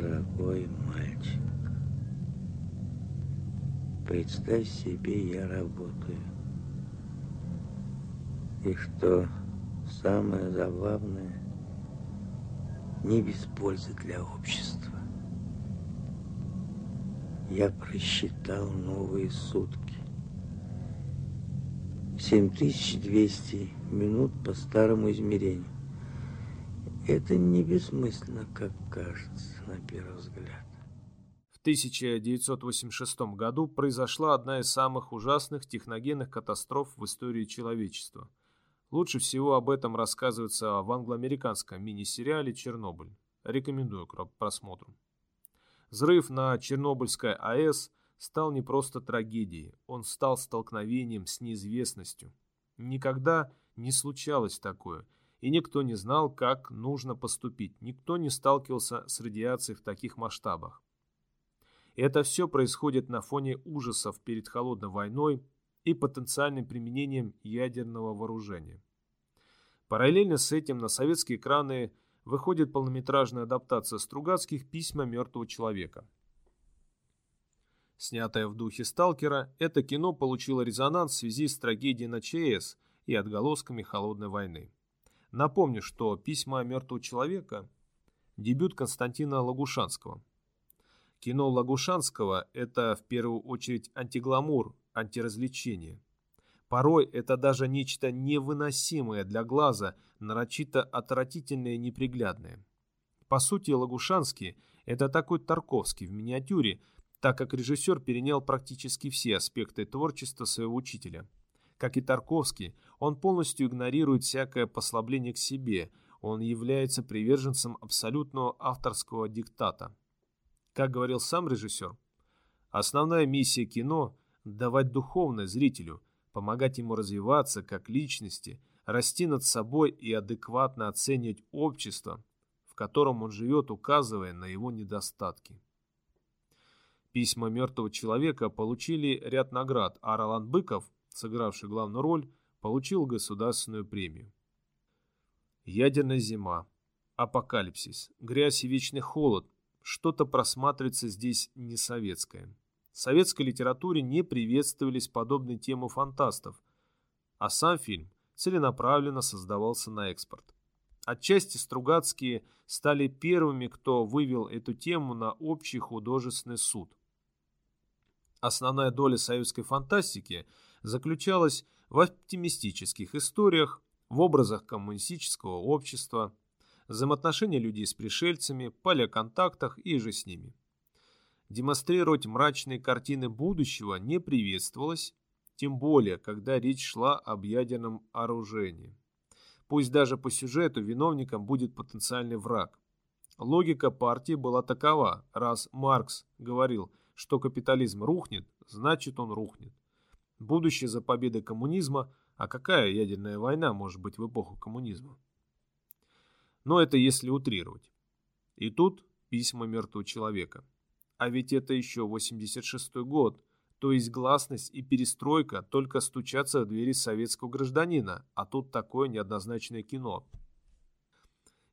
дорогой мальчик, представь себе, я работаю. И что самое забавное, не без пользы для общества. Я просчитал новые сутки. 7200 минут по старому измерению. Это не бессмысленно, как кажется на первый взгляд. В 1986 году произошла одна из самых ужасных техногенных катастроф в истории человечества. Лучше всего об этом рассказывается в англо-американском мини-сериале «Чернобыль». Рекомендую к просмотру. Взрыв на Чернобыльской АЭС стал не просто трагедией, он стал столкновением с неизвестностью. Никогда не случалось такое, и никто не знал, как нужно поступить, никто не сталкивался с радиацией в таких масштабах. Это все происходит на фоне ужасов перед холодной войной и потенциальным применением ядерного вооружения. Параллельно с этим на советские экраны выходит полнометражная адаптация Стругацких «Письма мертвого человека». Снятое в духе «Сталкера», это кино получило резонанс в связи с трагедией на ЧС и отголосками холодной войны. Напомню, что «Письма мертвого человека» – дебют Константина Лагушанского. Кино Лагушанского – это в первую очередь антигламур, антиразвлечение. Порой это даже нечто невыносимое для глаза, нарочито отвратительное и неприглядное. По сути, Лагушанский – это такой Тарковский в миниатюре, так как режиссер перенял практически все аспекты творчества своего учителя – как и Тарковский, он полностью игнорирует всякое послабление к себе, он является приверженцем абсолютного авторского диктата. Как говорил сам режиссер, основная миссия кино – давать духовное зрителю, помогать ему развиваться как личности, расти над собой и адекватно оценивать общество, в котором он живет, указывая на его недостатки. Письма мертвого человека получили ряд наград, а Роланд Быков сыгравший главную роль, получил государственную премию. Ядерная зима, апокалипсис, грязь и вечный холод. Что-то просматривается здесь не советское. В советской литературе не приветствовались подобные темы фантастов, а сам фильм целенаправленно создавался на экспорт. Отчасти Стругацкие стали первыми, кто вывел эту тему на общий художественный суд. Основная доля советской фантастики – заключалась в оптимистических историях, в образах коммунистического общества, взаимоотношения людей с пришельцами, палеоконтактах и же с ними. Демонстрировать мрачные картины будущего не приветствовалось, тем более, когда речь шла об ядерном оружии. Пусть даже по сюжету виновником будет потенциальный враг. Логика партии была такова, раз Маркс говорил, что капитализм рухнет, значит он рухнет. Будущее за победой коммунизма, а какая ядерная война может быть в эпоху коммунизма? Но это если утрировать. И тут письма мертвого человека. А ведь это еще 86 год, то есть гласность и перестройка только стучатся в двери советского гражданина, а тут такое неоднозначное кино.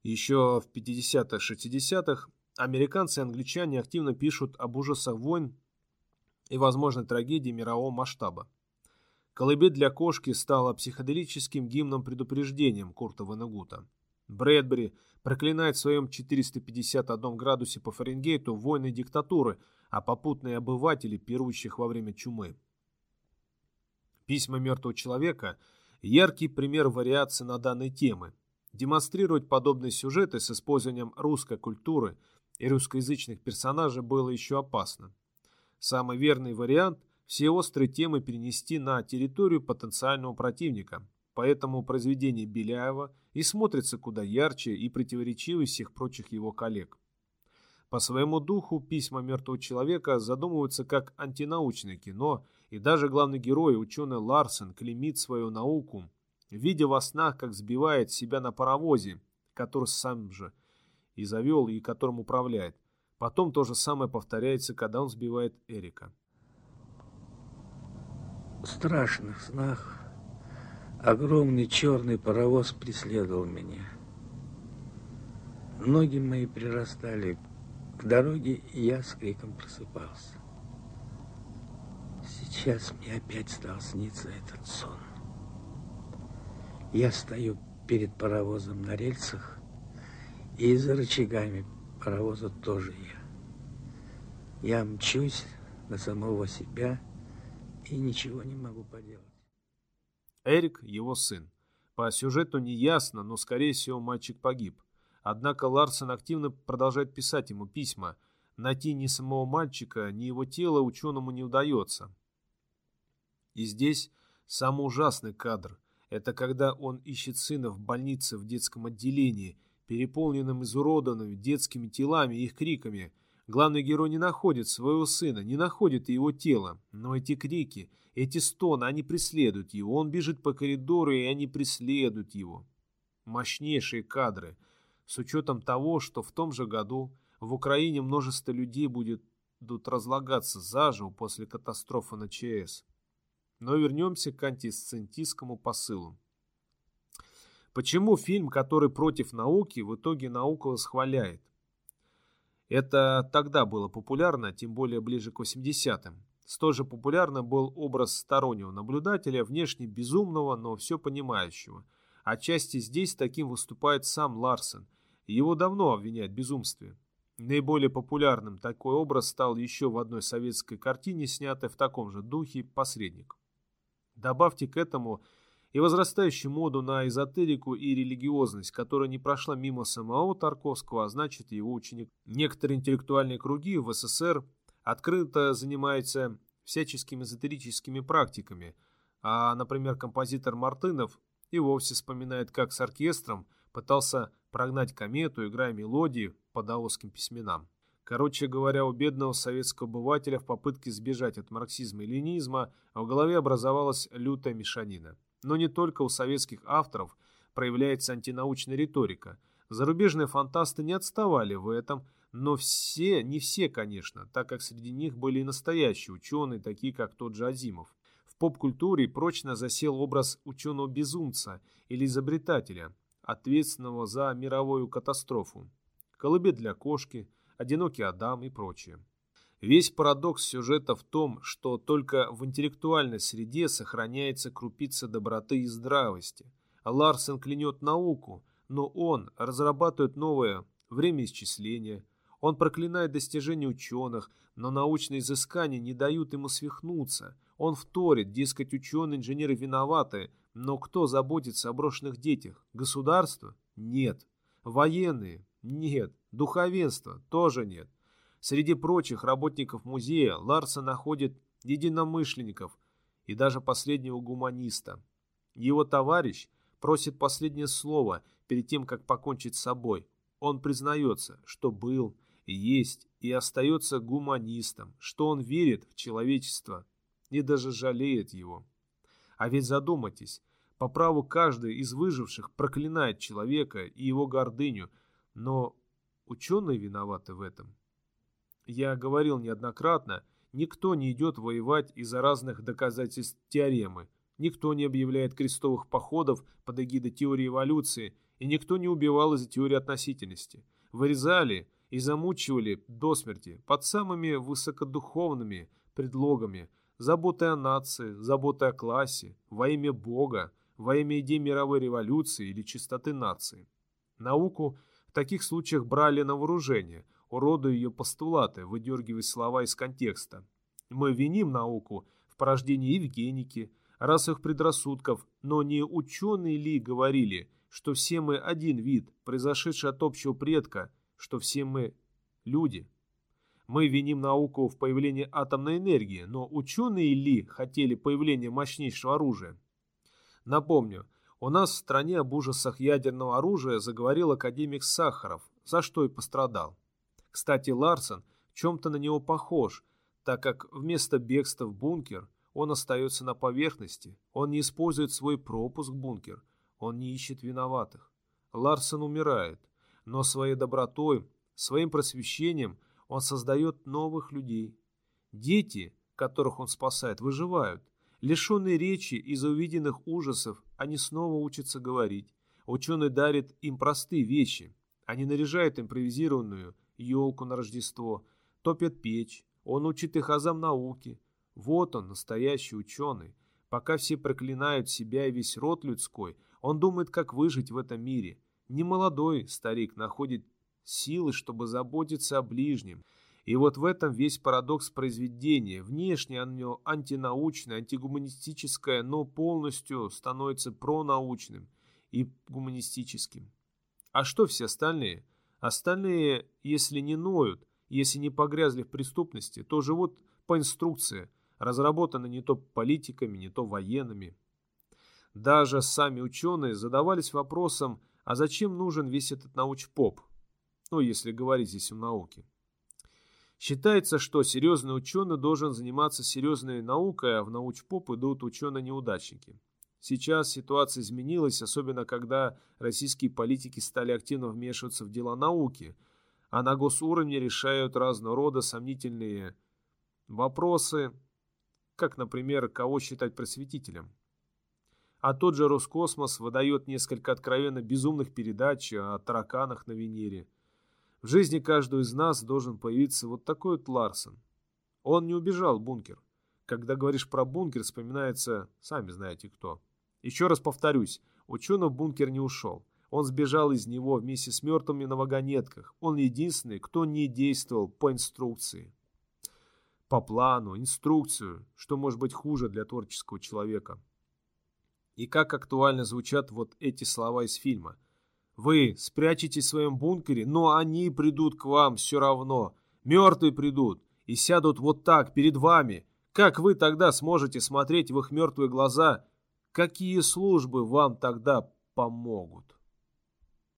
Еще в 50-х-60-х американцы и англичане активно пишут об ужасах войн и возможной трагедии мирового масштаба. «Колыбель для кошки» стала психоделическим гимном-предупреждением Курта Ванагута. Брэдбери проклинает в своем 451 градусе по Фаренгейту войны диктатуры, а попутные обыватели, пирующих во время чумы. Письма мертвого человека – яркий пример вариации на данной темы. Демонстрировать подобные сюжеты с использованием русской культуры и русскоязычных персонажей было еще опасно. Самый верный вариант – все острые темы перенести на территорию потенциального противника. Поэтому произведение Беляева и смотрится куда ярче и противоречивее всех прочих его коллег. По своему духу «Письма мертвого человека» задумываются как антинаучное кино, и даже главный герой, ученый Ларсен, клеймит свою науку, видя во снах, как сбивает себя на паровозе, который сам же и завел, и которым управляет. Потом то же самое повторяется, когда он сбивает Эрика. Страшных снах огромный черный паровоз преследовал меня. Ноги мои прирастали К дороге я с криком просыпался. Сейчас мне опять стал сниться этот сон. Я стою перед паровозом на рельсах, и за рычагами паровоза тоже я. Я мчусь на самого себя и ничего не могу поделать. Эрик – его сын. По сюжету не ясно, но, скорее всего, мальчик погиб. Однако Ларсен активно продолжает писать ему письма. Найти ни самого мальчика, ни его тело ученому не удается. И здесь самый ужасный кадр. Это когда он ищет сына в больнице в детском отделении, переполненном изуродованными детскими телами и их криками. Главный герой не находит своего сына, не находит его тело, но эти крики, эти стоны, они преследуют его. Он бежит по коридору, и они преследуют его. Мощнейшие кадры, с учетом того, что в том же году в Украине множество людей будет будут разлагаться заживо после катастрофы на ЧС. Но вернемся к антисциентистскому посылу. Почему фильм, который против науки, в итоге наука восхваляет? Это тогда было популярно, тем более ближе к 80-м. Столь же популярным был образ стороннего наблюдателя, внешне безумного, но все понимающего. Отчасти здесь таким выступает сам Ларсен. Его давно обвиняют в безумстве. Наиболее популярным такой образ стал еще в одной советской картине, снятой в таком же духе «Посредник». Добавьте к этому и возрастающую моду на эзотерику и религиозность, которая не прошла мимо самого Тарковского, а значит его ученик. Некоторые интеллектуальные круги в СССР открыто занимаются всяческими эзотерическими практиками, а, например, композитор Мартынов и вовсе вспоминает, как с оркестром пытался прогнать комету, играя мелодии по даосским письменам. Короче говоря, у бедного советского обывателя в попытке сбежать от марксизма и ленизма в голове образовалась лютая мешанина. Но не только у советских авторов проявляется антинаучная риторика. Зарубежные фантасты не отставали в этом, но все, не все, конечно, так как среди них были и настоящие ученые, такие как тот же Азимов. В поп-культуре прочно засел образ ученого-безумца или изобретателя, ответственного за мировую катастрофу. Колыбель для кошки – одинокий Адам и прочее. Весь парадокс сюжета в том, что только в интеллектуальной среде сохраняется крупица доброты и здравости. Ларсен клянет науку, но он разрабатывает новое время исчисления. Он проклинает достижения ученых, но научные изыскания не дают ему свихнуться. Он вторит, дескать, ученые-инженеры виноваты, но кто заботится о брошенных детях? Государство? Нет. Военные? Нет. Духовенства тоже нет. Среди прочих работников музея Ларса находит единомышленников и даже последнего гуманиста. Его товарищ просит последнее слово перед тем, как покончить с собой. Он признается, что был, есть и остается гуманистом, что он верит в человечество и даже жалеет его. А ведь задумайтесь, по праву каждый из выживших проклинает человека и его гордыню, но Ученые виноваты в этом. Я говорил неоднократно, никто не идет воевать из-за разных доказательств теоремы, никто не объявляет крестовых походов под эгидой теории эволюции, и никто не убивал из-за теории относительности. Вырезали и замучивали до смерти под самыми высокодуховными предлогами заботой о нации, заботой о классе, во имя Бога, во имя идеи мировой революции или чистоты нации. Науку – в таких случаях брали на вооружение, уродуя ее постулаты, выдергивая слова из контекста. Мы виним науку в порождении Евгеники, расовых предрассудков, но не ученые ли говорили, что все мы один вид, произошедший от общего предка, что все мы люди? Мы виним науку в появлении атомной энергии, но ученые ли хотели появления мощнейшего оружия? Напомню, у нас в стране об ужасах ядерного оружия заговорил академик Сахаров, за что и пострадал. Кстати, Ларсен в чем-то на него похож, так как вместо бегства в бункер он остается на поверхности, он не использует свой пропуск в бункер, он не ищет виноватых. Ларсен умирает, но своей добротой, своим просвещением он создает новых людей. Дети, которых он спасает, выживают. Лишенные речи из-за увиденных ужасов, они снова учатся говорить. Ученый дарит им простые вещи. Они наряжают импровизированную елку на Рождество, топят печь, он учит их азам науки. Вот он, настоящий ученый. Пока все проклинают себя и весь род людской, он думает, как выжить в этом мире. Немолодой старик находит силы, чтобы заботиться о ближнем. И вот в этом весь парадокс произведения. Внешне оно антинаучное, антигуманистическое, но полностью становится пронаучным и гуманистическим. А что все остальные? Остальные, если не ноют, если не погрязли в преступности, то живут по инструкции, разработанной не то политиками, не то военными. Даже сами ученые задавались вопросом, а зачем нужен весь этот науч-поп? Ну, если говорить здесь о науке. Считается, что серьезный ученый должен заниматься серьезной наукой, а в науч-поп идут ученые-неудачники. Сейчас ситуация изменилась, особенно когда российские политики стали активно вмешиваться в дела науки, а на госуровне решают разного рода сомнительные вопросы, как, например, кого считать просветителем. А тот же Роскосмос выдает несколько откровенно безумных передач о тараканах на Венере. В жизни каждого из нас должен появиться вот такой вот Ларсон. Он не убежал в бункер. Когда говоришь про бункер, вспоминается, сами знаете кто. Еще раз повторюсь, ученый в бункер не ушел. Он сбежал из него вместе с мертвыми на вагонетках. Он единственный, кто не действовал по инструкции. По плану, инструкцию, что может быть хуже для творческого человека. И как актуально звучат вот эти слова из фильма. Вы спрячетесь в своем бункере, но они придут к вам все равно. Мертвые придут и сядут вот так перед вами. Как вы тогда сможете смотреть в их мертвые глаза Какие службы вам тогда помогут?